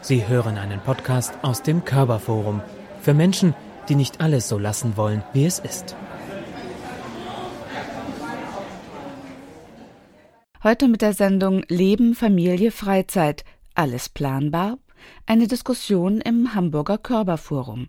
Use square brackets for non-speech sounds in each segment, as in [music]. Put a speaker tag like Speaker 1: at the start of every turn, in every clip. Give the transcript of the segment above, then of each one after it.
Speaker 1: Sie hören einen Podcast aus dem Körperforum für Menschen, die nicht alles so lassen wollen, wie es ist.
Speaker 2: Heute mit der Sendung Leben, Familie, Freizeit. Alles planbar? Eine Diskussion im Hamburger Körperforum.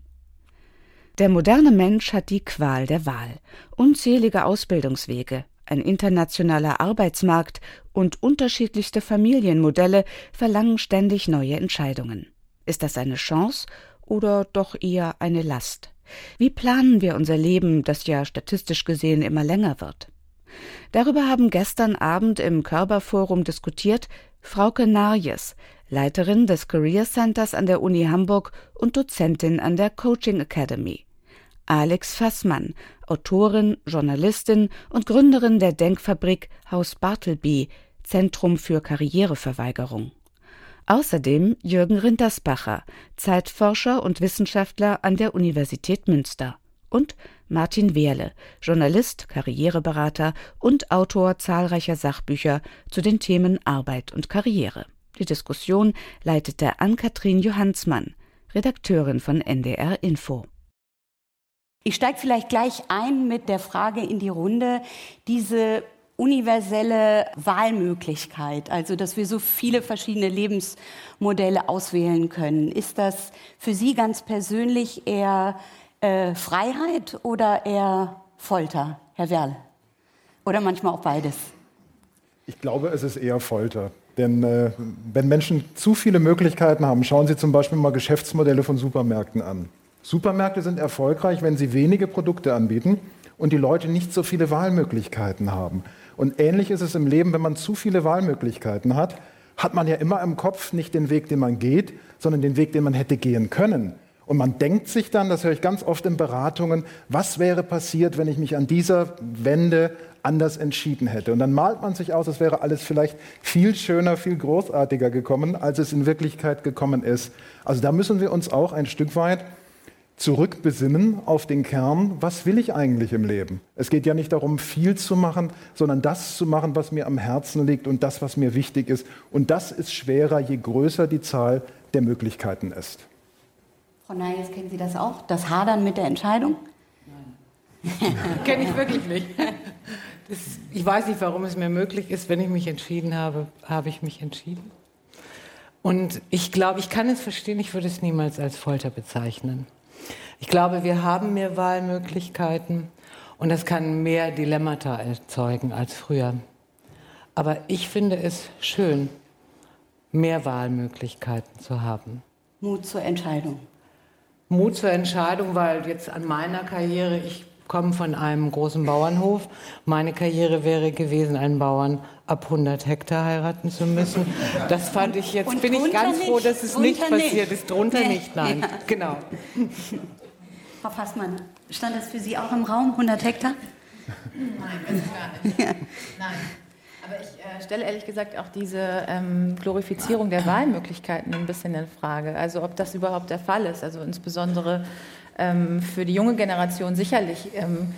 Speaker 2: Der moderne Mensch hat die Qual der Wahl. Unzählige Ausbildungswege, ein internationaler Arbeitsmarkt und unterschiedlichste Familienmodelle verlangen ständig neue Entscheidungen. Ist das eine Chance oder doch eher eine Last? Wie planen wir unser Leben, das ja statistisch gesehen immer länger wird? Darüber haben gestern Abend im Körperforum diskutiert Frauke Narjes, Leiterin des Career Centers an der Uni Hamburg und Dozentin an der Coaching Academy. Alex Fassmann, Autorin, Journalistin und Gründerin der Denkfabrik Haus Bartleby, Zentrum für Karriereverweigerung. Außerdem Jürgen Rindersbacher, Zeitforscher und Wissenschaftler an der Universität Münster. Und Martin Wehrle, Journalist, Karriereberater und Autor zahlreicher Sachbücher zu den Themen Arbeit und Karriere. Die Diskussion leitete Ann-Kathrin Johannsmann, Redakteurin von NDR Info.
Speaker 3: Ich steige vielleicht gleich ein mit der Frage in die Runde, diese universelle Wahlmöglichkeit, also dass wir so viele verschiedene Lebensmodelle auswählen können. Ist das für Sie ganz persönlich eher äh, Freiheit oder eher Folter, Herr Werl? Oder manchmal auch beides?
Speaker 4: Ich glaube, es ist eher Folter. Denn äh, wenn Menschen zu viele Möglichkeiten haben, schauen Sie zum Beispiel mal Geschäftsmodelle von Supermärkten an. Supermärkte sind erfolgreich, wenn sie wenige Produkte anbieten und die Leute nicht so viele Wahlmöglichkeiten haben. Und ähnlich ist es im Leben, wenn man zu viele Wahlmöglichkeiten hat, hat man ja immer im Kopf nicht den Weg, den man geht, sondern den Weg, den man hätte gehen können. Und man denkt sich dann, das höre ich ganz oft in Beratungen, was wäre passiert, wenn ich mich an dieser Wende anders entschieden hätte. Und dann malt man sich aus, es wäre alles vielleicht viel schöner, viel großartiger gekommen, als es in Wirklichkeit gekommen ist. Also da müssen wir uns auch ein Stück weit zurückbesinnen auf den Kern, was will ich eigentlich im Leben? Es geht ja nicht darum, viel zu machen, sondern das zu machen, was mir am Herzen liegt und das, was mir wichtig ist. Und das ist schwerer, je größer die Zahl der Möglichkeiten ist.
Speaker 3: Frau Neyes, kennen Sie das auch? Das Hadern mit der Entscheidung?
Speaker 5: Nein. [laughs] Kenne ich wirklich nicht. Das, ich weiß nicht, warum es mir möglich ist. Wenn ich mich entschieden habe, habe ich mich entschieden. Und ich glaube, ich kann es verstehen, ich würde es niemals als Folter bezeichnen. Ich glaube, wir haben mehr Wahlmöglichkeiten und das kann mehr Dilemmata erzeugen als früher. Aber ich finde es schön, mehr Wahlmöglichkeiten zu haben.
Speaker 3: Mut zur Entscheidung.
Speaker 5: Mut zur Entscheidung, weil jetzt an meiner Karriere, ich komme von einem großen Bauernhof. Meine Karriere wäre gewesen, einen Bauern ab 100 Hektar heiraten zu müssen. Das fand ich jetzt, Und bin ich ganz nicht. froh, dass es nicht passiert ist. Drunter nicht, nein. Ja. [laughs] Genau.
Speaker 3: Frau Fassmann, stand das für Sie auch im Raum, 100 Hektar?
Speaker 6: Nein, ganz gar nicht. Ja. Nein. Aber ich äh, stelle ehrlich gesagt auch diese ähm, Glorifizierung der Wahlmöglichkeiten ein bisschen in Frage. Also ob das überhaupt der Fall ist. Also insbesondere ähm, für die junge Generation sicherlich ähm,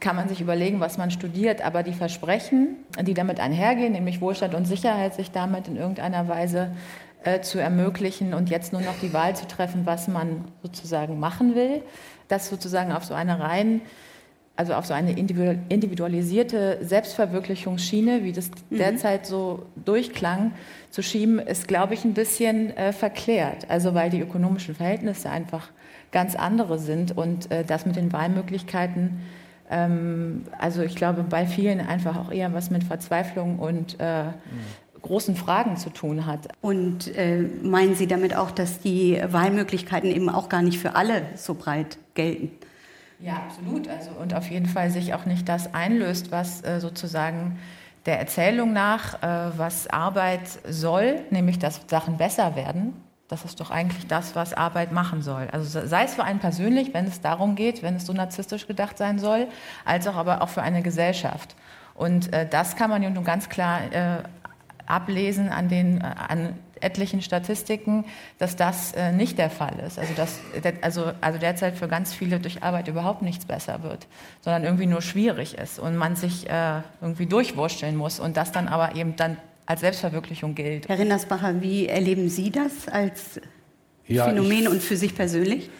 Speaker 6: kann man sich überlegen, was man studiert, aber die Versprechen, die damit einhergehen, nämlich Wohlstand und Sicherheit, sich damit in irgendeiner Weise äh, zu ermöglichen und jetzt nur noch die Wahl zu treffen, was man sozusagen machen will, das sozusagen auf so eine rein, also auf so eine individualisierte Selbstverwirklichungsschiene, wie das mhm. derzeit so durchklang, zu schieben, ist, glaube ich, ein bisschen äh, verklärt. Also weil die ökonomischen Verhältnisse einfach ganz andere sind und äh, das mit den Wahlmöglichkeiten, ähm, also ich glaube, bei vielen einfach auch eher was mit Verzweiflung und äh, mhm großen Fragen zu tun hat.
Speaker 3: Und äh, meinen Sie damit auch, dass die Wahlmöglichkeiten eben auch gar nicht für alle so breit gelten?
Speaker 6: Ja, absolut. Also, und auf jeden Fall sich auch nicht das einlöst, was äh, sozusagen der Erzählung nach, äh, was Arbeit soll, nämlich dass Sachen besser werden. Das ist doch eigentlich das, was Arbeit machen soll. Also sei es für einen persönlich, wenn es darum geht, wenn es so narzisstisch gedacht sein soll, als auch aber auch für eine Gesellschaft. Und äh, das kann man ja nun ganz klar äh, ablesen an den äh, an etlichen Statistiken, dass das äh, nicht der Fall ist. Also, dass, also, also derzeit für ganz viele durch Arbeit überhaupt nichts besser wird, sondern irgendwie nur schwierig ist und man sich äh, irgendwie durchwursteln muss und das dann aber eben dann als Selbstverwirklichung gilt.
Speaker 3: Herr Rindersbacher, wie erleben Sie das als ja, Phänomen und für sich persönlich?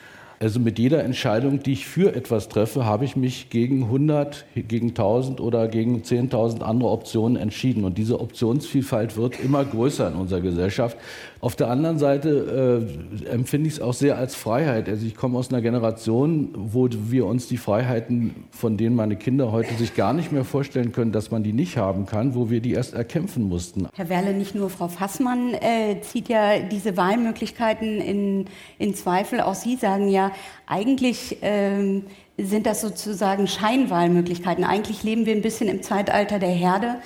Speaker 7: Also mit jeder Entscheidung, die ich für etwas treffe, habe ich mich gegen 100, gegen 1000 oder gegen 10.000 andere Optionen entschieden. Und diese Optionsvielfalt wird immer größer in unserer Gesellschaft. Auf der anderen Seite äh, empfinde ich es auch sehr als Freiheit. Also ich komme aus einer Generation, wo wir uns die Freiheiten, von denen meine Kinder heute sich gar nicht mehr vorstellen können, dass man die nicht haben kann, wo wir die erst erkämpfen mussten.
Speaker 3: Herr Werle, nicht nur Frau Fassmann äh, zieht ja diese Wahlmöglichkeiten in, in Zweifel. Auch Sie sagen ja, eigentlich ähm, sind das sozusagen Scheinwahlmöglichkeiten. Eigentlich leben wir ein bisschen im Zeitalter der Herde.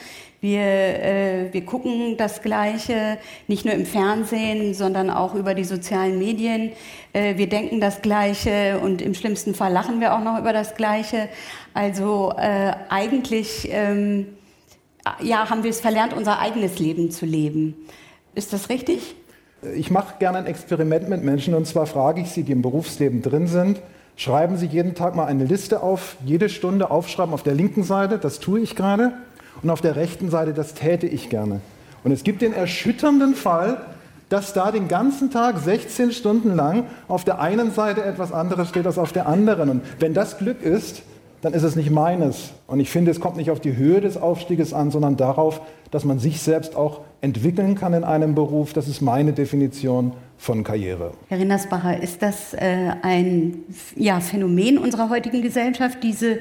Speaker 3: Wir, äh, wir gucken das Gleiche, nicht nur im Fernsehen, sondern auch über die sozialen Medien. Äh, wir denken das Gleiche und im schlimmsten Fall lachen wir auch noch über das Gleiche. Also äh, eigentlich ähm, ja, haben wir es verlernt, unser eigenes Leben zu leben. Ist das richtig?
Speaker 4: Ich mache gerne ein Experiment mit Menschen und zwar frage ich sie, die im Berufsleben drin sind, schreiben Sie jeden Tag mal eine Liste auf, jede Stunde aufschreiben auf der linken Seite, das tue ich gerade, und auf der rechten Seite, das täte ich gerne. Und es gibt den erschütternden Fall, dass da den ganzen Tag 16 Stunden lang auf der einen Seite etwas anderes steht als auf der anderen. Und wenn das Glück ist, dann ist es nicht meines. Und ich finde, es kommt nicht auf die Höhe des Aufstieges an, sondern darauf, dass man sich selbst auch entwickeln kann in einem Beruf. Das ist meine Definition von Karriere.
Speaker 3: Herr Rindersbacher, ist das äh, ein ja, Phänomen unserer heutigen Gesellschaft, diese,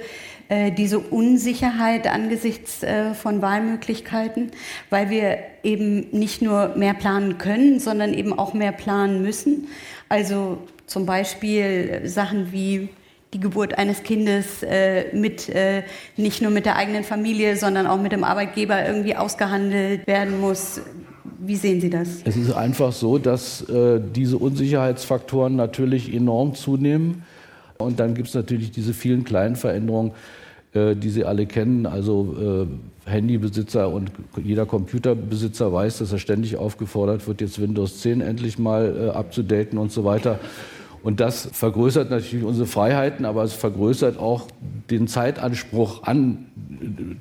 Speaker 3: äh, diese Unsicherheit angesichts äh, von Wahlmöglichkeiten, weil wir eben nicht nur mehr planen können, sondern eben auch mehr planen müssen? Also zum Beispiel Sachen wie die Geburt eines Kindes äh, mit äh, nicht nur mit der eigenen Familie, sondern auch mit dem Arbeitgeber irgendwie ausgehandelt werden muss. Wie sehen Sie das?
Speaker 7: Es ist einfach so, dass äh, diese Unsicherheitsfaktoren natürlich enorm zunehmen. Und dann gibt es natürlich diese vielen kleinen Veränderungen, äh, die Sie alle kennen. Also äh, Handybesitzer und jeder Computerbesitzer weiß, dass er ständig aufgefordert wird, jetzt Windows 10 endlich mal äh, abzudaten und so weiter. Und das vergrößert natürlich unsere Freiheiten, aber es vergrößert auch den Zeitanspruch an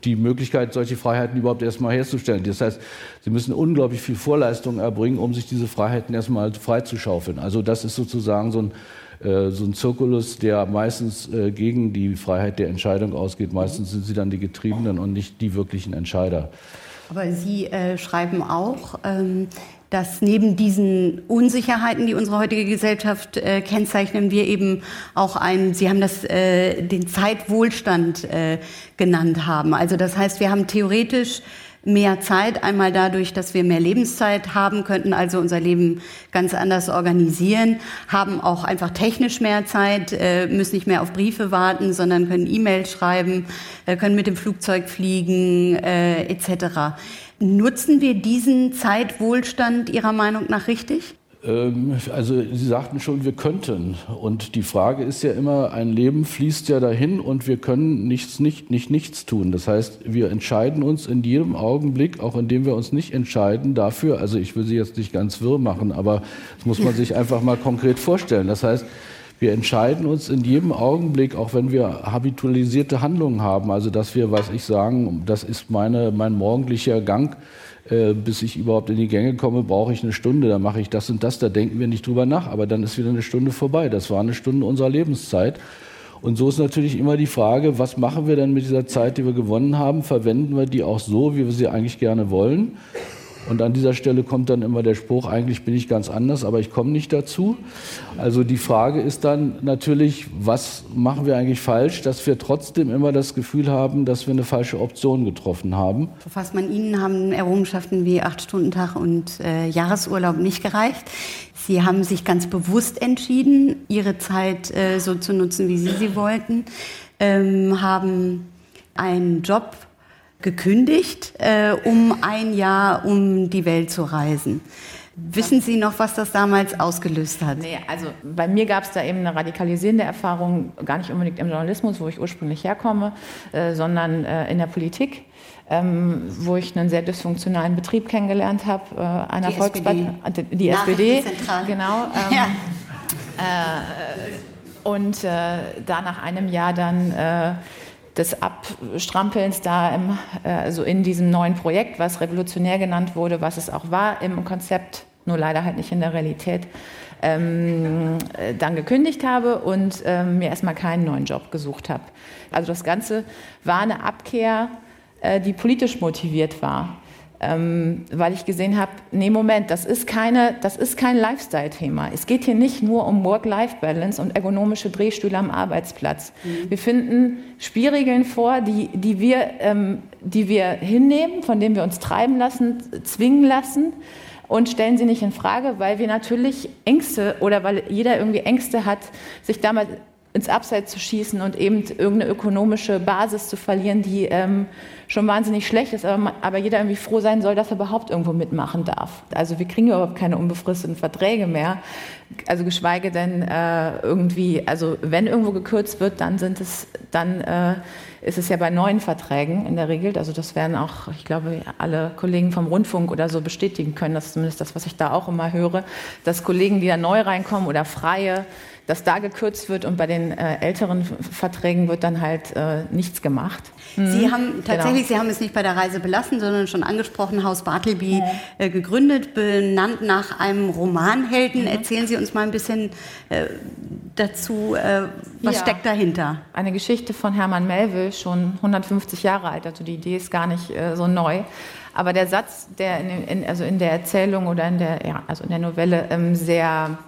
Speaker 7: die Möglichkeit, solche Freiheiten überhaupt erstmal herzustellen. Das heißt, sie müssen unglaublich viel Vorleistungen erbringen, um sich diese Freiheiten erstmal freizuschaufeln. Also das ist sozusagen so ein äh, so ein Zirkulus, der meistens äh, gegen die Freiheit der Entscheidung ausgeht. Meistens sind sie dann die Getriebenen und nicht die wirklichen Entscheider.
Speaker 3: Aber Sie äh, schreiben auch, ähm, dass neben diesen Unsicherheiten, die unsere heutige Gesellschaft äh, kennzeichnen, wir eben auch einen, Sie haben das äh, den Zeitwohlstand äh, genannt haben. Also das heißt, wir haben theoretisch mehr Zeit, einmal dadurch, dass wir mehr Lebenszeit haben könnten, also unser Leben ganz anders organisieren, haben auch einfach technisch mehr Zeit, äh, müssen nicht mehr auf Briefe warten, sondern können E-Mails schreiben, äh, können mit dem Flugzeug fliegen, äh, etc. Nutzen wir diesen Zeitwohlstand Ihrer Meinung nach richtig?
Speaker 7: Ähm, also Sie sagten schon, wir könnten. Und die Frage ist ja immer, ein Leben fließt ja dahin und wir können nichts, nicht, nicht nichts tun. Das heißt, wir entscheiden uns in jedem Augenblick, auch indem wir uns nicht entscheiden, dafür, also ich will Sie jetzt nicht ganz wirr machen, aber das muss man sich [laughs] einfach mal konkret vorstellen. Das heißt, wir entscheiden uns in jedem Augenblick, auch wenn wir habitualisierte Handlungen haben, also dass wir, was ich sagen, das ist meine, mein morgendlicher Gang, äh, bis ich überhaupt in die Gänge komme, brauche ich eine Stunde, dann mache ich das und das, da denken wir nicht drüber nach, aber dann ist wieder eine Stunde vorbei. Das war eine Stunde unserer Lebenszeit. Und so ist natürlich immer die Frage, was machen wir denn mit dieser Zeit, die wir gewonnen haben? Verwenden wir die auch so, wie wir sie eigentlich gerne wollen? Und an dieser Stelle kommt dann immer der Spruch, eigentlich bin ich ganz anders, aber ich komme nicht dazu. Also die Frage ist dann natürlich, was machen wir eigentlich falsch, dass wir trotzdem immer das Gefühl haben, dass wir eine falsche Option getroffen haben.
Speaker 3: Frau Fassmann, Ihnen haben Errungenschaften wie Acht-Stunden-Tag und äh, Jahresurlaub nicht gereicht. Sie haben sich ganz bewusst entschieden, Ihre Zeit äh, so zu nutzen, wie Sie sie wollten, ähm, haben einen Job gekündigt, äh, um ein Jahr um die Welt zu reisen. Wissen Sie noch, was das damals ausgelöst hat?
Speaker 6: Nee, also bei mir gab es da eben eine radikalisierende Erfahrung, gar nicht unbedingt im Journalismus, wo ich ursprünglich herkomme, äh, sondern äh, in der Politik. Ähm, wo ich einen sehr dysfunktionalen Betrieb kennengelernt habe, äh, einer Volkspartei, die SPD, genau. [laughs] Ähm, ja. Äh, und äh, da nach einem Jahr dann äh, des Abstrampelns da im, äh, also in diesem neuen Projekt, was revolutionär genannt wurde, was es auch war im Konzept nur leider halt nicht in der Realität, ähm, äh, dann gekündigt habe und ähm, mir erstmal keinen neuen Job gesucht habe. Also das Ganze war eine Abkehr, äh, die politisch motiviert war ähm, weil ich gesehen habe, nee, Moment, das ist, keine, das ist kein Lifestyle-Thema. Es geht hier nicht nur um Work-Life-Balance und ergonomische Drehstühle am Arbeitsplatz. Mhm. Wir finden Spielregeln vor, die, die, wir, ähm, die wir hinnehmen, von denen wir uns treiben lassen, zwingen lassen und stellen sie nicht in Frage, weil wir natürlich Ängste oder weil jeder irgendwie Ängste hat, sich damals ins Abseits zu schießen und eben irgendeine ökonomische Basis zu verlieren, die ähm, schon wahnsinnig schlecht ist, aber, aber, jeder irgendwie froh sein soll, dass er überhaupt irgendwo mitmachen darf. Also wir kriegen überhaupt keine unbefristeten Verträge mehr, also geschweige denn äh, irgendwie, also wenn irgendwo gekürzt wird, dann sind es, dann äh, ist es ja bei neuen Verträgen in der Regel, also das werden auch, ich glaube, alle Kollegen vom Rundfunk oder so bestätigen können, das ist zumindest das, was ich da auch immer höre, dass Kollegen, die da neu reinkommen oder freie dass da gekürzt wird und bei den äh, älteren Verträgen wird dann halt äh, nichts gemacht.
Speaker 3: Mhm. Sie haben genau. tatsächlich, genau. Sie haben es nicht bei der Reise belassen, sondern schon angesprochen, Haus Bartleby äh, gegründet, benannt nach einem Romanhelden. Mhm. Erzählen Sie uns mal ein bisschen äh, dazu, äh, was ja. steckt dahinter?
Speaker 6: Eine Geschichte von Hermann Melville, schon 150 Jahre alt, also die Idee ist gar nicht äh, so neu. Aber der Satz, der in, in, also in der Erzählung oder in der, ja, also in der Novelle ähm, sehr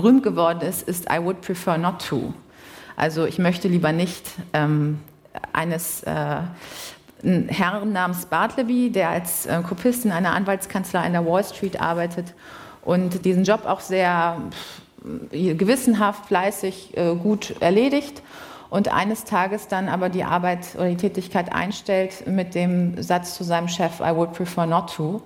Speaker 6: berühmt geworden ist, ist I would prefer not to. Also ich möchte lieber nicht ähm, eines äh, Herrn namens Bartleby, der als äh, Kopist in einer Anwaltskanzlei in der Wall Street arbeitet und diesen Job auch sehr gewissenhaft, fleißig, äh, gut erledigt und eines Tages dann aber die Arbeit oder die Tätigkeit einstellt mit dem Satz zu seinem Chef, I would prefer not to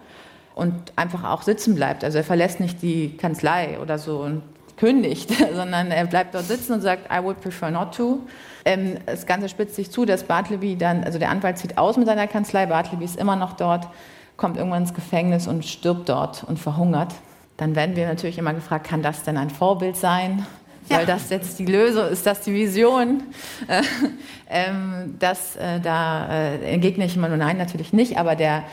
Speaker 6: und einfach auch sitzen bleibt. Also er verlässt nicht die Kanzlei oder so und kündigt, [laughs] sondern er bleibt dort sitzen und sagt, I would prefer not to. Ähm, das Ganze spitzt sich zu, dass Bartleby dann, also der Anwalt zieht aus mit seiner Kanzlei, Bartleby ist immer noch dort, kommt irgendwann ins Gefängnis und stirbt dort und verhungert. Dann werden wir natürlich immer gefragt, kann das denn ein Vorbild sein? Soll ja. das jetzt die Lösung, ist das die Vision? Äh, [laughs] ähm, das, äh, da äh, entgegne ich immer nur nein, natürlich nicht, aber der,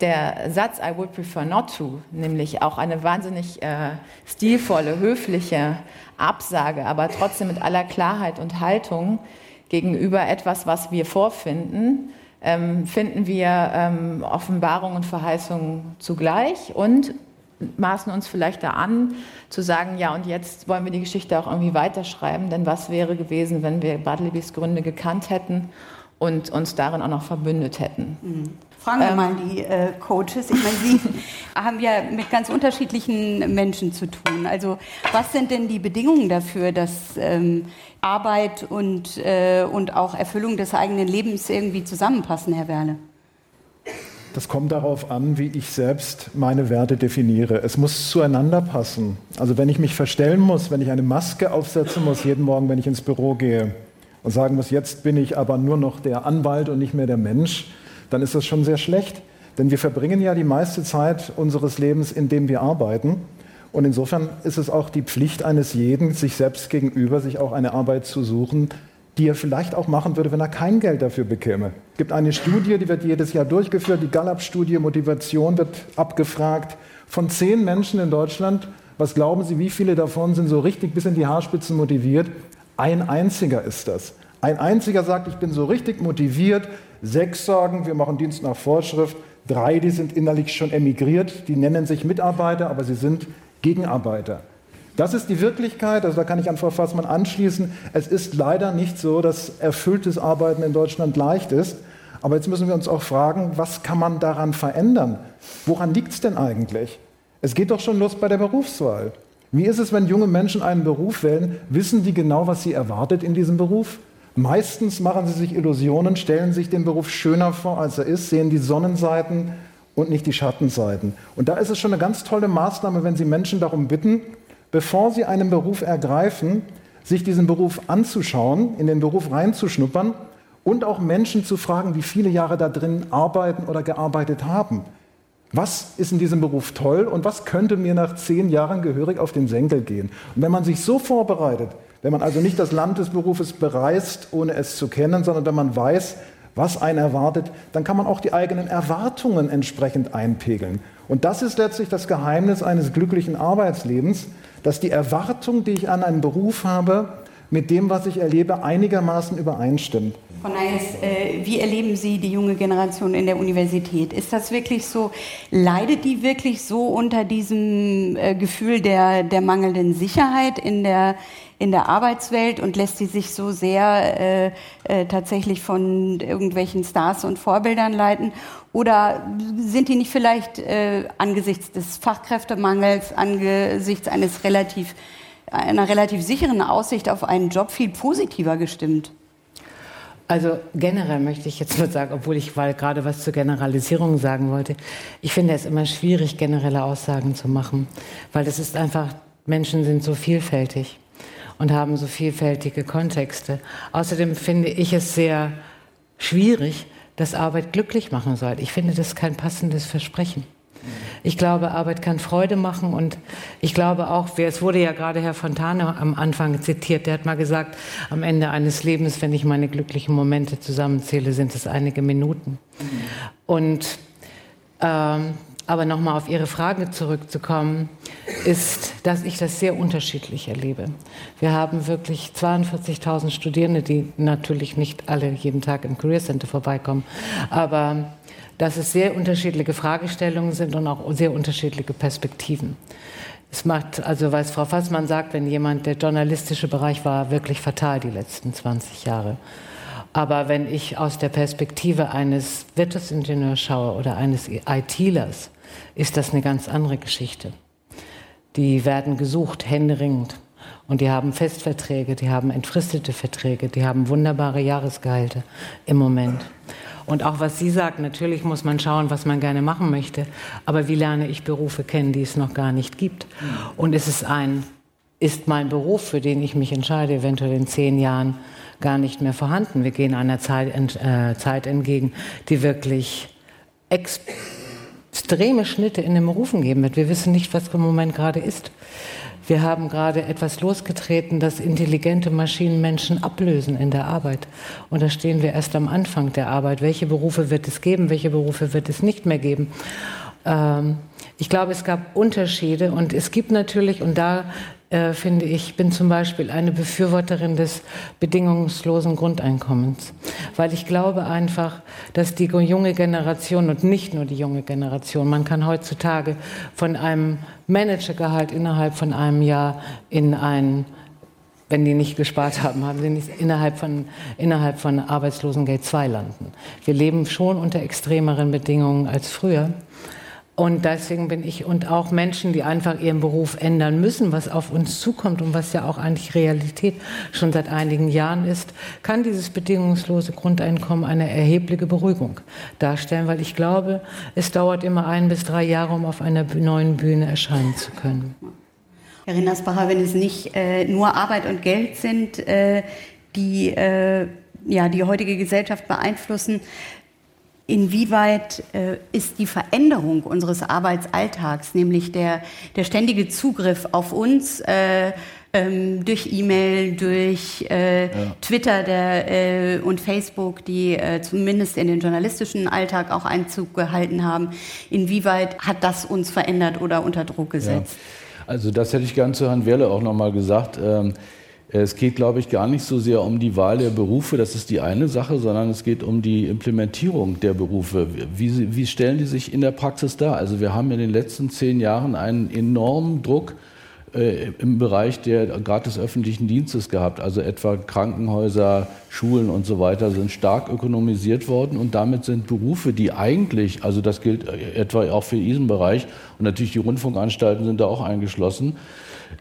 Speaker 6: der Satz I would prefer not to, nämlich auch eine wahnsinnig äh, stilvolle, höfliche Absage, aber trotzdem mit aller Klarheit und Haltung gegenüber etwas, was wir vorfinden, ähm, finden wir ähm, Offenbarung und Verheißung zugleich und maßen uns vielleicht da an, zu sagen, ja, und jetzt wollen wir die Geschichte auch irgendwie weiterschreiben, denn was wäre gewesen, wenn wir Bartlebys Gründe gekannt hätten und uns darin auch noch verbündet hätten.
Speaker 3: Mhm. Fragen wir ähm, mal die äh, Coaches. Ich meine, Sie [laughs] haben ja mit ganz unterschiedlichen Menschen zu tun. Also was sind denn die Bedingungen dafür, dass ähm, Arbeit und, äh, und auch Erfüllung des eigenen Lebens irgendwie zusammenpassen, Herr Werle?
Speaker 4: Das kommt darauf an, wie ich selbst meine Werte definiere. Es muss zueinander passen. Also wenn ich mich verstellen muss, wenn ich eine Maske aufsetzen muss jeden Morgen, wenn ich ins Büro gehe und sagen muss, jetzt bin ich aber nur noch der Anwalt und nicht mehr der Mensch, dann ist das schon sehr schlecht. Denn wir verbringen ja die meiste Zeit unseres Lebens, indem wir arbeiten. Und insofern ist es auch die Pflicht eines jeden, sich selbst gegenüber, sich auch eine Arbeit zu suchen, die er vielleicht auch machen würde, wenn er kein Geld dafür bekäme. Es gibt eine Studie, die wird jedes Jahr durchgeführt, die Gallup-Studie Motivation wird abgefragt. Von zehn Menschen in Deutschland, was glauben Sie, wie viele davon sind so richtig bis in die Haarspitzen motiviert? Ein einziger ist das. Ein einziger sagt, ich bin so richtig motiviert, Sechs sagen, wir machen Dienst nach Vorschrift. Drei, die sind innerlich schon emigriert, die nennen sich Mitarbeiter, aber sie sind Gegenarbeiter. Das ist die Wirklichkeit, also da kann ich an Frau Fassmann anschließen. Es ist leider nicht so, dass erfülltes Arbeiten in Deutschland leicht ist. Aber jetzt müssen wir uns auch fragen, was kann man daran verändern? Woran liegt es denn eigentlich? Es geht doch schon los bei der Berufswahl. Wie ist es, wenn junge Menschen einen Beruf wählen? Wissen die genau, was sie erwartet in diesem Beruf? Meistens machen sie sich Illusionen, stellen sich den Beruf schöner vor, als er ist, sehen die Sonnenseiten und nicht die Schattenseiten. Und da ist es schon eine ganz tolle Maßnahme, wenn Sie Menschen darum bitten, bevor sie einen Beruf ergreifen, sich diesen Beruf anzuschauen, in den Beruf reinzuschnuppern und auch Menschen zu fragen, die viele Jahre da drin arbeiten oder gearbeitet haben. Was ist in diesem Beruf toll und was könnte mir nach zehn Jahren gehörig auf den Senkel gehen? Und wenn man sich so vorbereitet, wenn man also nicht das Land des Berufes bereist, ohne es zu kennen, sondern wenn man weiß, was einen erwartet, dann kann man auch die eigenen Erwartungen entsprechend einpegeln. Und das ist letztlich das Geheimnis eines glücklichen Arbeitslebens, dass die Erwartung, die ich an einen Beruf habe, mit dem, was ich erlebe, einigermaßen übereinstimmt.
Speaker 3: Frau Neyes, äh, wie erleben Sie die junge Generation in der Universität? Ist das wirklich so, leidet die wirklich so unter diesem äh, Gefühl der, der mangelnden Sicherheit in der, in der Arbeitswelt und lässt sie sich so sehr äh, äh, tatsächlich von irgendwelchen Stars und Vorbildern leiten? Oder sind die nicht vielleicht äh, angesichts des Fachkräftemangels, angesichts eines relativ, einer relativ sicheren Aussicht auf einen Job viel positiver gestimmt?
Speaker 5: Also generell möchte ich jetzt nur sagen, obwohl ich gerade was zur Generalisierung sagen wollte, ich finde es immer schwierig, generelle Aussagen zu machen, weil das ist einfach, Menschen sind so vielfältig und haben so vielfältige Kontexte. Außerdem finde ich es sehr schwierig, dass Arbeit glücklich machen soll. Ich finde das kein passendes Versprechen. Ich glaube, Arbeit kann Freude machen und ich glaube auch, es wurde ja gerade Herr Fontane am Anfang zitiert, der hat mal gesagt, am Ende eines Lebens, wenn ich meine glücklichen Momente zusammenzähle, sind es einige Minuten. Und ähm, aber nochmal auf Ihre Frage zurückzukommen, ist, dass ich das sehr unterschiedlich erlebe. Wir haben wirklich 42.000 Studierende, die natürlich nicht alle jeden Tag im Career Center vorbeikommen, aber dass es sehr unterschiedliche Fragestellungen sind und auch sehr unterschiedliche Perspektiven. Es macht, also was Frau Fassmann sagt, wenn jemand, der journalistische Bereich war, wirklich fatal die letzten 20 Jahre. Aber wenn ich aus der Perspektive eines Wirtschaftsingenieurs schaue oder eines ITlers, ist das eine ganz andere Geschichte. Die werden gesucht, händeringend. Und die haben Festverträge, die haben entfristete Verträge, die haben wunderbare Jahresgehalte im Moment. Und auch was sie sagt, natürlich muss man schauen, was man gerne machen möchte. Aber wie lerne ich Berufe kennen, die es noch gar nicht gibt? Und ist es ein, ist mein Beruf, für den ich mich entscheide, eventuell in zehn Jahren gar nicht mehr vorhanden? Wir gehen einer Zeit, äh, Zeit entgegen, die wirklich extreme Schnitte in den Berufen geben wird. Wir wissen nicht, was im Moment gerade ist. Wir haben gerade etwas losgetreten, das intelligente Maschinen Menschen ablösen in der Arbeit. Und da stehen wir erst am Anfang der Arbeit. Welche Berufe wird es geben, welche Berufe wird es nicht mehr geben? Ähm, ich glaube, es gab Unterschiede und es gibt natürlich, und da äh, finde ich, bin zum Beispiel eine Befürworterin des bedingungslosen Grundeinkommens, weil ich glaube einfach, dass die junge Generation und nicht nur die junge Generation, man kann heutzutage von einem Managergehalt innerhalb von einem Jahr in ein wenn die nicht gespart haben, haben sie nicht innerhalb von, innerhalb von Arbeitslosengeld 2 landen. Wir leben schon unter extremeren Bedingungen als früher. Und deswegen bin ich und auch Menschen, die einfach ihren Beruf ändern müssen, was auf uns zukommt und was ja auch eigentlich Realität schon seit einigen Jahren ist, kann dieses bedingungslose Grundeinkommen eine erhebliche Beruhigung darstellen, weil ich glaube, es dauert immer ein bis drei Jahre, um auf einer neuen Bühne erscheinen zu können.
Speaker 3: Herr Rindersbacher, wenn es nicht äh, nur Arbeit und Geld sind, äh, die äh, ja, die heutige Gesellschaft beeinflussen, Inwieweit äh, ist die Veränderung unseres Arbeitsalltags, nämlich der, der ständige Zugriff auf uns äh, ähm, durch E-Mail, durch äh, ja. Twitter der, äh, und Facebook, die äh, zumindest in den journalistischen Alltag auch Einzug gehalten haben, inwieweit hat das uns verändert oder unter Druck gesetzt?
Speaker 7: Ja. Also das hätte ich gern zu Herrn Werle auch noch mal gesagt. Ähm, es geht, glaube ich, gar nicht so sehr um die Wahl der Berufe, das ist die eine Sache, sondern es geht um die Implementierung der Berufe. Wie, wie stellen die sich in der Praxis dar? Also wir haben in den letzten zehn Jahren einen enormen Druck äh, im Bereich der gerade des öffentlichen Dienstes gehabt. Also etwa Krankenhäuser, Schulen und so weiter sind stark ökonomisiert worden und damit sind Berufe, die eigentlich, also das gilt äh, etwa auch für diesen Bereich und natürlich die Rundfunkanstalten sind da auch eingeschlossen,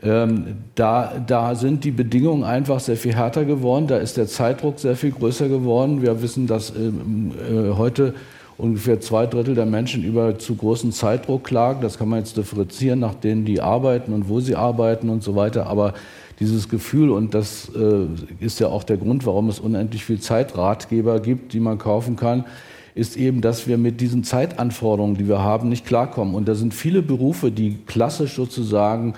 Speaker 7: ähm, da, da sind die Bedingungen einfach sehr viel härter geworden, da ist der Zeitdruck sehr viel größer geworden. Wir wissen, dass ähm, äh, heute ungefähr zwei Drittel der Menschen über zu großen Zeitdruck klagen. Das kann man jetzt differenzieren, nach denen die arbeiten und wo sie arbeiten und so weiter. Aber dieses Gefühl, und das äh, ist ja auch der Grund, warum es unendlich viel Zeitratgeber gibt, die man kaufen kann, ist eben, dass wir mit diesen Zeitanforderungen, die wir haben, nicht klarkommen. Und da sind viele Berufe, die klassisch sozusagen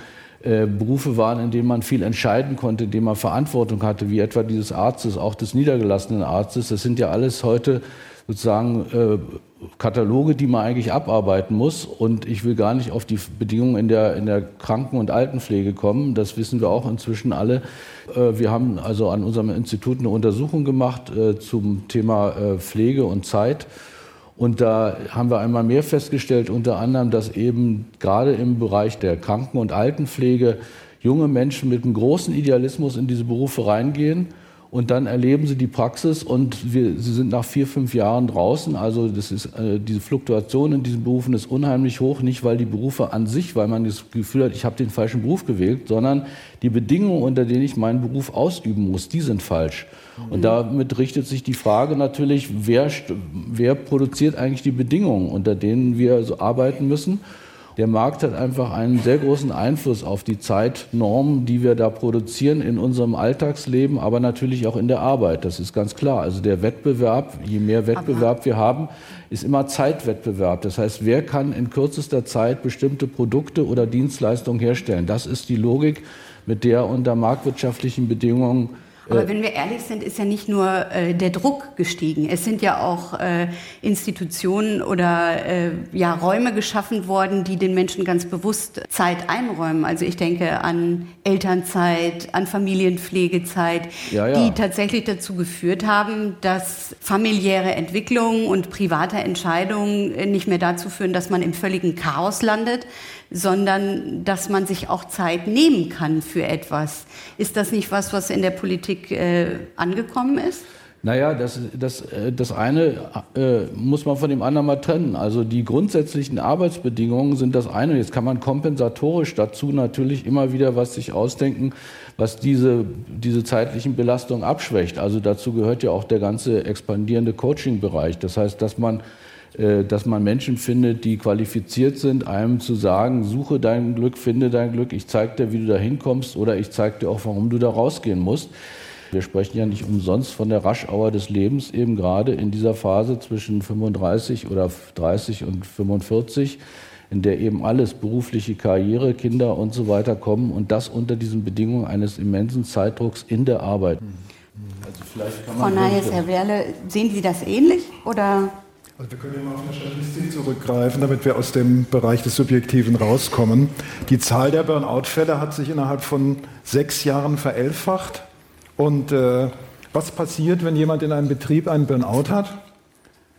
Speaker 7: Berufe waren, in denen man viel entscheiden konnte, in denen man Verantwortung hatte, wie etwa dieses Arztes, auch des niedergelassenen Arztes. Das sind ja alles heute sozusagen äh, Kataloge, die man eigentlich abarbeiten muss. Und ich will gar nicht auf die Bedingungen in der, in der Kranken- und Altenpflege kommen. Das wissen wir auch inzwischen alle. Äh, wir haben also an unserem Institut eine Untersuchung gemacht äh, zum Thema äh, Pflege und Zeit. Und da haben wir einmal mehr festgestellt, unter anderem, dass eben gerade im Bereich der Kranken- und Altenpflege junge Menschen mit einem großen Idealismus in diese Berufe reingehen und dann erleben sie die Praxis und wir, sie sind nach vier, fünf Jahren draußen. Also das ist, äh, diese Fluktuation in diesen Berufen ist unheimlich hoch, nicht weil die Berufe an sich, weil man das Gefühl hat, ich habe den falschen Beruf gewählt, sondern die Bedingungen, unter denen ich meinen Beruf ausüben muss, die sind falsch. Und damit richtet sich die Frage natürlich, wer, wer produziert eigentlich die Bedingungen, unter denen wir so arbeiten müssen. Der Markt hat einfach einen sehr großen Einfluss auf die Zeitnormen, die wir da produzieren in unserem Alltagsleben, aber natürlich auch in der Arbeit. Das ist ganz klar. Also der Wettbewerb, je mehr Wettbewerb wir haben, ist immer Zeitwettbewerb. Das heißt, wer kann in kürzester Zeit bestimmte Produkte oder Dienstleistungen herstellen? Das ist die Logik, mit der unter marktwirtschaftlichen Bedingungen
Speaker 3: aber äh, wenn wir ehrlich sind, ist ja nicht nur äh, der Druck gestiegen. Es sind ja auch äh, Institutionen oder äh, ja, Räume geschaffen worden, die den Menschen ganz bewusst Zeit einräumen. Also ich denke an Elternzeit, an Familienpflegezeit, ja, ja. die tatsächlich dazu geführt haben, dass familiäre Entwicklungen und private Entscheidungen nicht mehr dazu führen, dass man im völligen Chaos landet, sondern dass man sich auch Zeit nehmen kann für etwas. Ist das nicht was, was in der Politik äh, angekommen ist?
Speaker 7: Naja, das, das, äh, das eine äh, muss man von dem anderen mal trennen. Also die grundsätzlichen Arbeitsbedingungen sind das eine. Jetzt kann man kompensatorisch dazu natürlich immer wieder was sich ausdenken, was diese, diese zeitlichen Belastungen abschwächt. Also dazu gehört ja auch der ganze expandierende Coaching-Bereich. Das heißt, dass man dass man Menschen findet, die qualifiziert sind, einem zu sagen, suche dein Glück, finde dein Glück, ich zeige dir, wie du da hinkommst oder ich zeige dir auch, warum du da rausgehen musst. Wir sprechen ja nicht umsonst von der Raschauer des Lebens, eben gerade in dieser Phase zwischen 35 oder 30 und 45, in der eben alles, berufliche Karriere, Kinder und so weiter kommen und das unter diesen Bedingungen eines immensen Zeitdrucks in der Arbeit.
Speaker 3: Also vielleicht kann man Frau Nayes, Herr Werle, sehen Sie das ähnlich oder
Speaker 4: also wir können ja mal auf eine Statistik zurückgreifen, damit wir aus dem Bereich des Subjektiven rauskommen. Die Zahl der Burnout-Fälle hat sich innerhalb von sechs Jahren verelfacht. Und äh, was passiert, wenn jemand in einem Betrieb einen Burnout hat?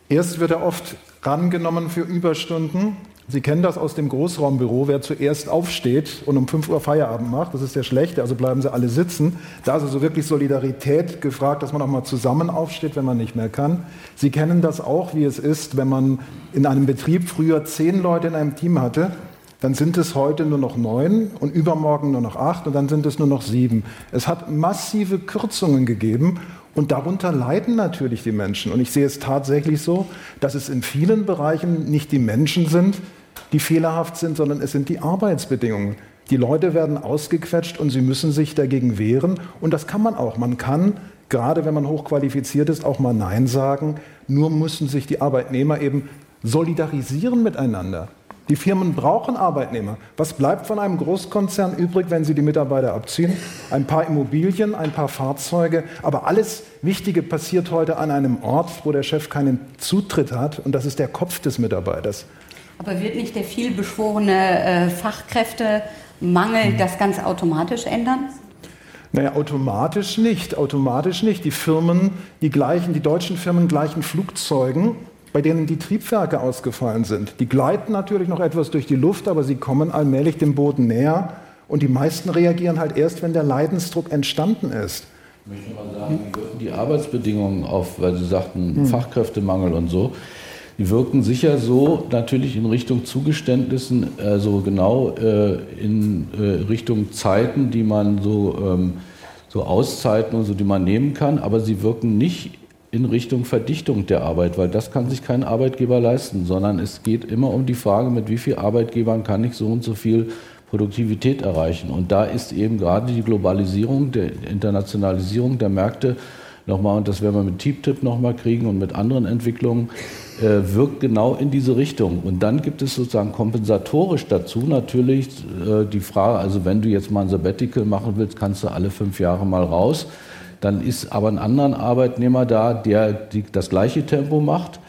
Speaker 4: Erst wird er oft rangenommen für Überstunden, Sie kennen das aus dem Großraumbüro, wer zuerst aufsteht und um 5 Uhr Feierabend macht, das ist der Schlechte, also bleiben sie alle sitzen. Da ist also wirklich Solidarität gefragt, dass man auch mal zusammen aufsteht, wenn man nicht mehr kann. Sie kennen das auch, wie es ist, wenn man in einem Betrieb früher zehn Leute in einem Team hatte, dann sind es heute nur noch neun und übermorgen nur noch acht und dann sind es nur noch sieben. Es hat massive Kürzungen gegeben und darunter leiden natürlich die Menschen. Und ich sehe es tatsächlich so, dass es in vielen Bereichen nicht die Menschen sind, die fehlerhaft sind, sondern es sind die Arbeitsbedingungen. Die Leute werden ausgequetscht und sie müssen sich dagegen wehren. Und das kann man auch. Man kann, gerade wenn man hochqualifiziert ist, auch mal Nein sagen. Nur müssen sich die Arbeitnehmer eben solidarisieren miteinander. Die Firmen brauchen Arbeitnehmer. Was bleibt von einem Großkonzern übrig, wenn sie die Mitarbeiter abziehen? Ein paar Immobilien, ein paar Fahrzeuge. Aber alles Wichtige passiert heute an einem Ort, wo der Chef keinen Zutritt hat. Und das ist der Kopf des Mitarbeiters.
Speaker 3: Aber wird nicht der vielbeschworene äh, Fachkräftemangel das ganz automatisch ändern?
Speaker 4: Naja, automatisch nicht. Automatisch nicht. Die Firmen, die gleichen, die deutschen Firmen gleichen Flugzeugen, bei denen die Triebwerke ausgefallen sind. Die gleiten natürlich noch etwas durch die Luft, aber sie kommen allmählich dem Boden näher. Und die meisten reagieren halt erst, wenn der Leidensdruck entstanden ist.
Speaker 7: Ich möchte mal sagen, die Arbeitsbedingungen auf, weil Sie sagten, hm. Fachkräftemangel und so, die wirken sicher so natürlich in Richtung Zugeständnissen, also genau äh, in äh, Richtung Zeiten, die man so, ähm, so Auszeiten und so, die man nehmen kann, aber sie wirken nicht in Richtung Verdichtung der Arbeit, weil das kann sich kein Arbeitgeber leisten, sondern es geht immer um die Frage, mit wie vielen Arbeitgebern kann ich so und so viel Produktivität erreichen. Und da ist eben gerade die Globalisierung, der Internationalisierung der Märkte nochmal, und das werden wir mit TeepTip nochmal kriegen und mit anderen Entwicklungen, äh, wirkt genau in diese Richtung. Und dann gibt es sozusagen kompensatorisch dazu natürlich äh, die Frage, also wenn du jetzt mal ein Sabbatical machen willst, kannst du alle fünf Jahre mal raus. Dann ist aber ein anderer Arbeitnehmer da, der die, das gleiche Tempo macht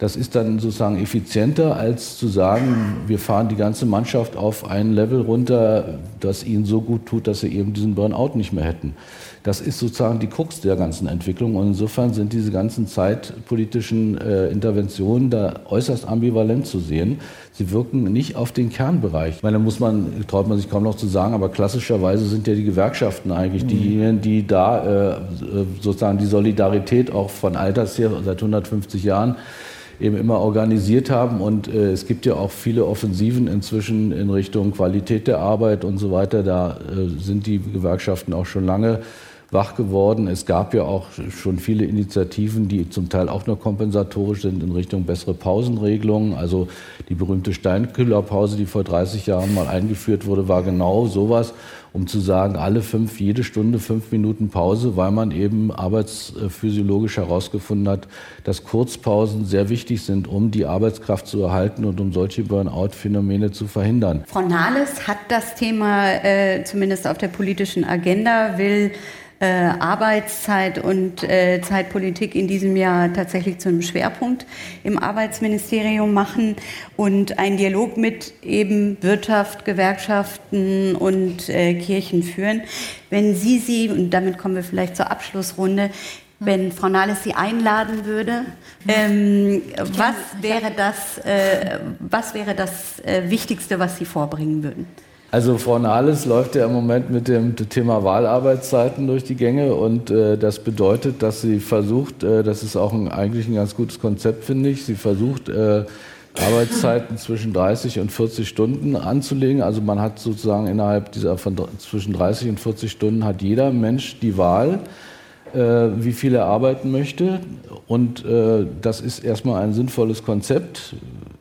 Speaker 7: das ist dann sozusagen effizienter, als zu sagen, wir fahren die ganze Mannschaft auf ein Level runter, das ihnen so gut tut, dass sie eben diesen Burnout nicht mehr hätten. Das ist sozusagen die Krux der ganzen Entwicklung. Und insofern sind diese ganzen zeitpolitischen äh, Interventionen da äußerst ambivalent zu sehen. Sie wirken nicht auf den Kernbereich. Ich meine, da muss man, traut man sich kaum noch zu sagen, aber klassischerweise sind ja die Gewerkschaften eigentlich mhm. diejenigen, die da äh, sozusagen die Solidarität auch von Alters her seit 150 Jahren eben immer organisiert haben. Und äh, es gibt ja auch viele Offensiven inzwischen in Richtung Qualität der Arbeit und so weiter. Da äh, sind die Gewerkschaften auch schon lange wach geworden. Es gab ja auch schon viele Initiativen, die zum Teil auch nur kompensatorisch sind in Richtung bessere Pausenregelungen. Also die berühmte Steinkühlerpause, die vor 30 Jahren mal eingeführt wurde, war genau sowas, um zu sagen, alle fünf, jede Stunde fünf Minuten Pause, weil man eben arbeitsphysiologisch herausgefunden hat, dass Kurzpausen sehr wichtig sind, um die Arbeitskraft zu erhalten und um solche Burnout-Phänomene zu verhindern.
Speaker 3: Frau Nahles hat das Thema äh, zumindest auf der politischen Agenda, will äh, Arbeitszeit und äh, Zeitpolitik in diesem Jahr tatsächlich zu einem Schwerpunkt im Arbeitsministerium machen und einen Dialog mit eben Wirtschaft, Gewerkschaften und äh, Kirchen führen. Wenn Sie sie, und damit kommen wir vielleicht zur Abschlussrunde, wenn Frau Nahles Sie einladen würde, ähm, was, wäre das, äh, was wäre das äh, Wichtigste, was Sie vorbringen würden?
Speaker 7: Also Frau Nahles läuft ja im Moment mit dem Thema Wahlarbeitszeiten durch die Gänge und äh, das bedeutet, dass sie versucht, äh, das ist auch ein, eigentlich ein ganz gutes Konzept, finde ich, sie versucht, äh, Arbeitszeiten zwischen 30 und 40 Stunden anzulegen. Also man hat sozusagen innerhalb dieser von zwischen 30 und 40 Stunden hat jeder Mensch die Wahl, äh, wie viel er arbeiten möchte. Und äh, das ist erstmal ein sinnvolles Konzept.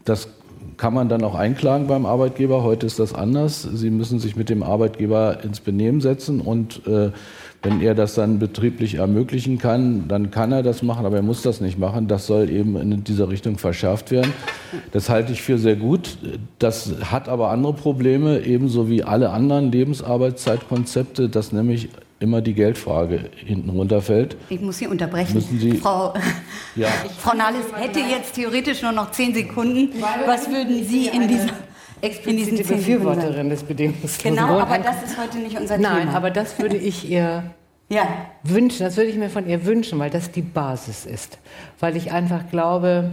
Speaker 7: Das kann man dann auch einklagen beim Arbeitgeber. Heute ist das anders. Sie müssen sich mit dem Arbeitgeber ins Benehmen setzen und äh, wenn er das dann betrieblich ermöglichen kann, dann kann er das machen, aber er muss das nicht machen. Das soll eben in dieser Richtung verschärft werden. Das halte ich für sehr gut. Das hat aber andere Probleme, ebenso wie alle anderen Lebensarbeitszeitkonzepte, dass nämlich immer die Geldfrage hinten runterfällt.
Speaker 3: Ich muss Sie unterbrechen. Müssen Sie, Frau, ja. [laughs] Frau Nahles hätte jetzt theoretisch nur noch zehn Sekunden. Was würden Sie in dieser
Speaker 5: explizite Befürworterin des bedingungslosen
Speaker 3: Genau, aber das ist heute nicht unser
Speaker 5: Thema. Nein, aber das würde ich ihr [laughs] ja. wünschen, das würde ich mir von ihr wünschen, weil das die Basis ist. Weil ich einfach glaube,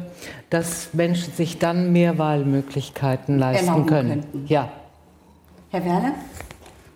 Speaker 5: dass Menschen sich dann mehr Wahlmöglichkeiten leisten Erlauben können. Könnten. Ja.
Speaker 3: Herr Werle?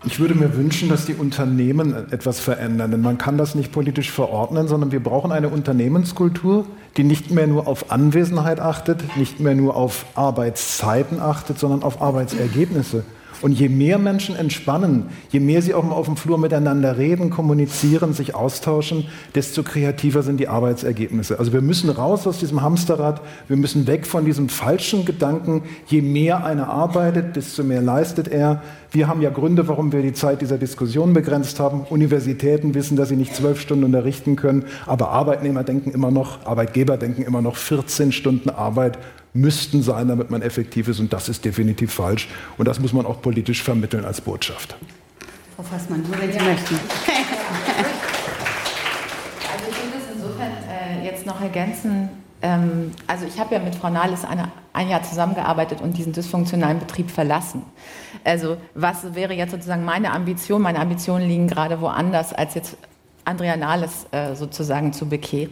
Speaker 4: Ich würde mir wünschen, dass die Unternehmen etwas verändern, denn man kann das nicht politisch verordnen, sondern wir brauchen eine Unternehmenskultur, die nicht mehr nur auf Anwesenheit achtet, nicht mehr nur auf Arbeitszeiten achtet, sondern auf Arbeitsergebnisse. Und je mehr Menschen entspannen, je mehr sie auch mal auf dem Flur miteinander reden, kommunizieren, sich austauschen, desto kreativer sind die Arbeitsergebnisse. Also wir müssen raus aus diesem Hamsterrad, wir müssen weg von diesem falschen Gedanken, je mehr einer arbeitet, desto mehr leistet er. Wir haben ja Gründe, warum wir die Zeit dieser Diskussion begrenzt haben. Universitäten wissen, dass sie nicht zwölf Stunden unterrichten können, aber Arbeitnehmer denken immer noch, Arbeitgeber denken immer noch 14 Stunden Arbeit müssten sein, damit man effektiv ist. Und das ist definitiv falsch. Und das muss man auch politisch vermitteln als Botschaft.
Speaker 3: Frau Fassmann, nur wenn Sie möchten. [laughs]
Speaker 6: Also ich will das insofern äh, jetzt noch ergänzen. Ähm, also ich habe ja mit Frau Nahles eine, ein Jahr zusammengearbeitet und diesen dysfunktionalen Betrieb verlassen. Also was wäre jetzt sozusagen meine Ambition? Meine Ambitionen liegen gerade woanders, als jetzt Andrea Nahles äh, sozusagen zu bekehren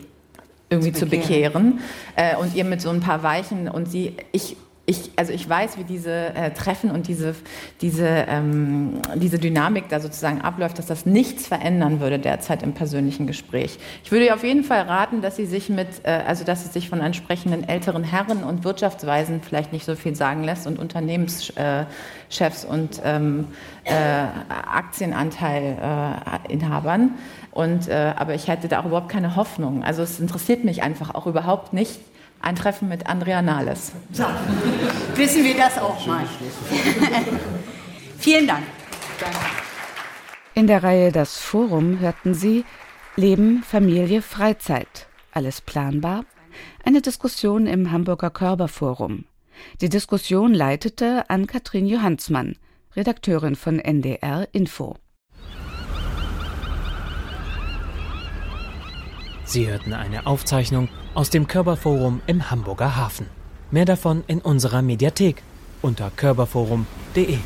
Speaker 6: irgendwie zu bekehren, zu bekehren äh, und ihr mit so ein paar Weichen und sie, ich ich, also ich weiß, wie diese äh, Treffen und diese, diese, ähm, diese Dynamik da sozusagen abläuft, dass das nichts verändern würde derzeit im persönlichen Gespräch. Ich würde ihr auf jeden Fall raten, dass sie sich mit, äh, also dass sie sich von entsprechenden älteren Herren und Wirtschaftsweisen vielleicht nicht so viel sagen lässt und Unternehmenschefs und ähm, äh, Aktienanteilinhabern. Und, äh, aber ich hätte da auch überhaupt keine Hoffnung. Also es interessiert mich einfach auch überhaupt nicht, ein Treffen mit Andrea Nahles.
Speaker 3: So, wissen wir das auch mal. [laughs] Vielen Dank.
Speaker 2: In der Reihe Das Forum hörten Sie Leben, Familie, Freizeit. Alles planbar? Eine Diskussion im Hamburger Körperforum. Die Diskussion leitete Ann-Kathrin Johannsmann, Redakteurin von NDR Info.
Speaker 1: Sie hörten eine Aufzeichnung aus dem Körperforum im Hamburger Hafen. Mehr davon in unserer Mediathek unter körperforum.de.